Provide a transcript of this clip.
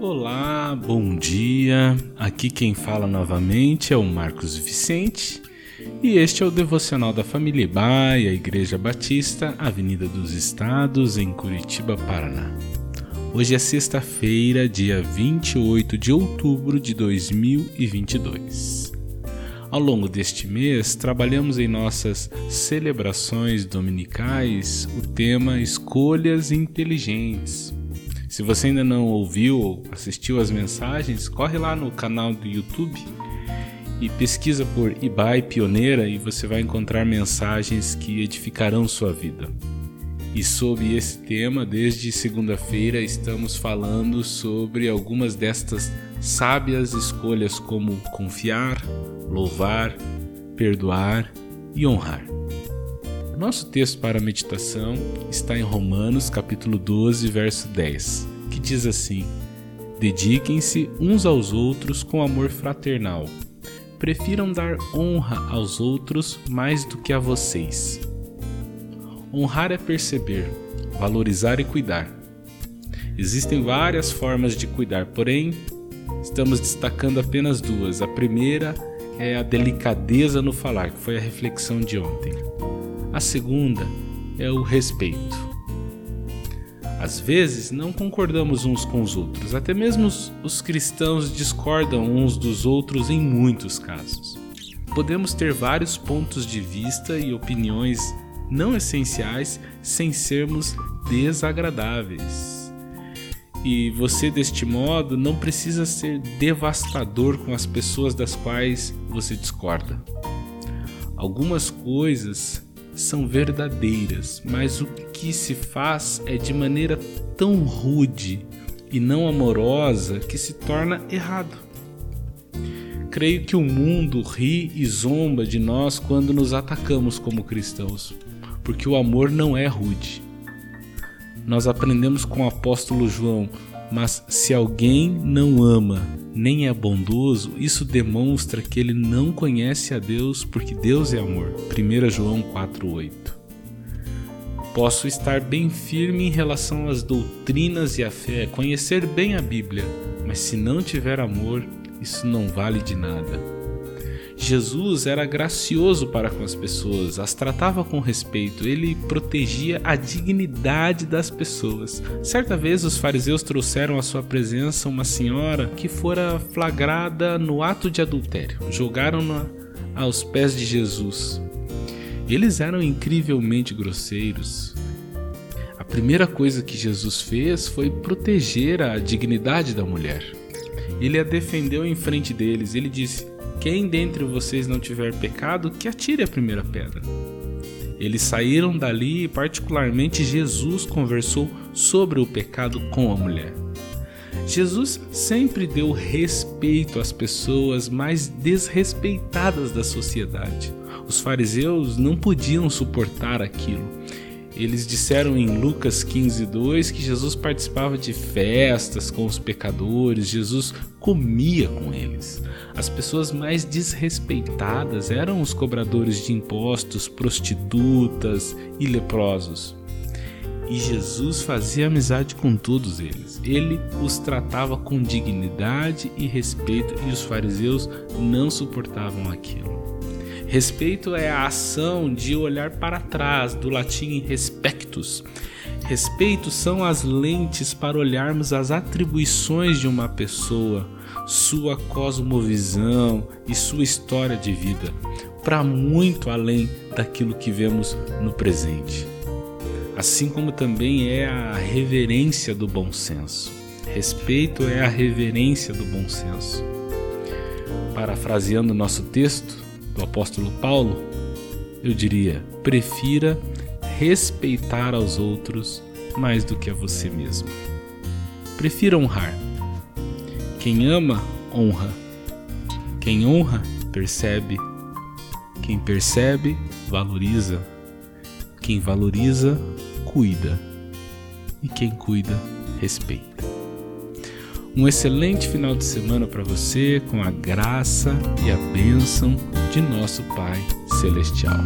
Olá, bom dia. Aqui quem fala novamente é o Marcos Vicente e este é o devocional da Família Baia, Igreja Batista, Avenida dos Estados, em Curitiba, Paraná. Hoje é sexta-feira, dia 28 de outubro de 2022. Ao longo deste mês, trabalhamos em nossas celebrações dominicais o tema Escolhas Inteligentes se você ainda não ouviu ou assistiu as mensagens, corre lá no canal do YouTube e pesquisa por Ibai Pioneira e você vai encontrar mensagens que edificarão sua vida. E sob esse tema, desde segunda-feira, estamos falando sobre algumas destas sábias escolhas como confiar, louvar, perdoar e honrar. Nosso texto para meditação está em Romanos, capítulo 12, verso 10, que diz assim: Dediquem-se uns aos outros com amor fraternal. Prefiram dar honra aos outros mais do que a vocês. Honrar é perceber, valorizar e cuidar. Existem várias formas de cuidar, porém, estamos destacando apenas duas. A primeira é a delicadeza no falar, que foi a reflexão de ontem. A segunda é o respeito. Às vezes não concordamos uns com os outros, até mesmo os, os cristãos discordam uns dos outros em muitos casos. Podemos ter vários pontos de vista e opiniões não essenciais sem sermos desagradáveis. E você, deste modo, não precisa ser devastador com as pessoas das quais você discorda. Algumas coisas são verdadeiras, mas o que se faz é de maneira tão rude e não amorosa que se torna errado. Creio que o mundo ri e zomba de nós quando nos atacamos como cristãos, porque o amor não é rude. Nós aprendemos com o apóstolo João: mas se alguém não ama nem é bondoso, isso demonstra que ele não conhece a Deus, porque Deus é amor. 1 João 4:8. Posso estar bem firme em relação às doutrinas e à fé, conhecer bem a Bíblia, mas se não tiver amor, isso não vale de nada. Jesus era gracioso para com as pessoas, as tratava com respeito, ele protegia a dignidade das pessoas. Certa vez os fariseus trouxeram à sua presença uma senhora que fora flagrada no ato de adultério. Jogaram-na aos pés de Jesus. Eles eram incrivelmente grosseiros. A primeira coisa que Jesus fez foi proteger a dignidade da mulher. Ele a defendeu em frente deles. Ele disse: quem dentre vocês não tiver pecado, que atire a primeira pedra. Eles saíram dali e, particularmente, Jesus conversou sobre o pecado com a mulher. Jesus sempre deu respeito às pessoas mais desrespeitadas da sociedade. Os fariseus não podiam suportar aquilo eles disseram em Lucas 15, 2 que Jesus participava de festas com os pecadores, Jesus comia com eles. As pessoas mais desrespeitadas eram os cobradores de impostos, prostitutas e leprosos. E Jesus fazia amizade com todos eles. Ele os tratava com dignidade e respeito, e os fariseus não suportavam aquilo. Respeito é a ação de olhar para trás, do latim respectus. Respeito são as lentes para olharmos as atribuições de uma pessoa, sua cosmovisão e sua história de vida, para muito além daquilo que vemos no presente. Assim como também é a reverência do bom senso. Respeito é a reverência do bom senso. Parafraseando nosso texto, do apóstolo Paulo, eu diria: prefira respeitar aos outros mais do que a você mesmo. Prefira honrar. Quem ama, honra. Quem honra, percebe. Quem percebe, valoriza. Quem valoriza, cuida. E quem cuida, respeita. Um excelente final de semana para você, com a graça e a bênção de nosso Pai Celestial.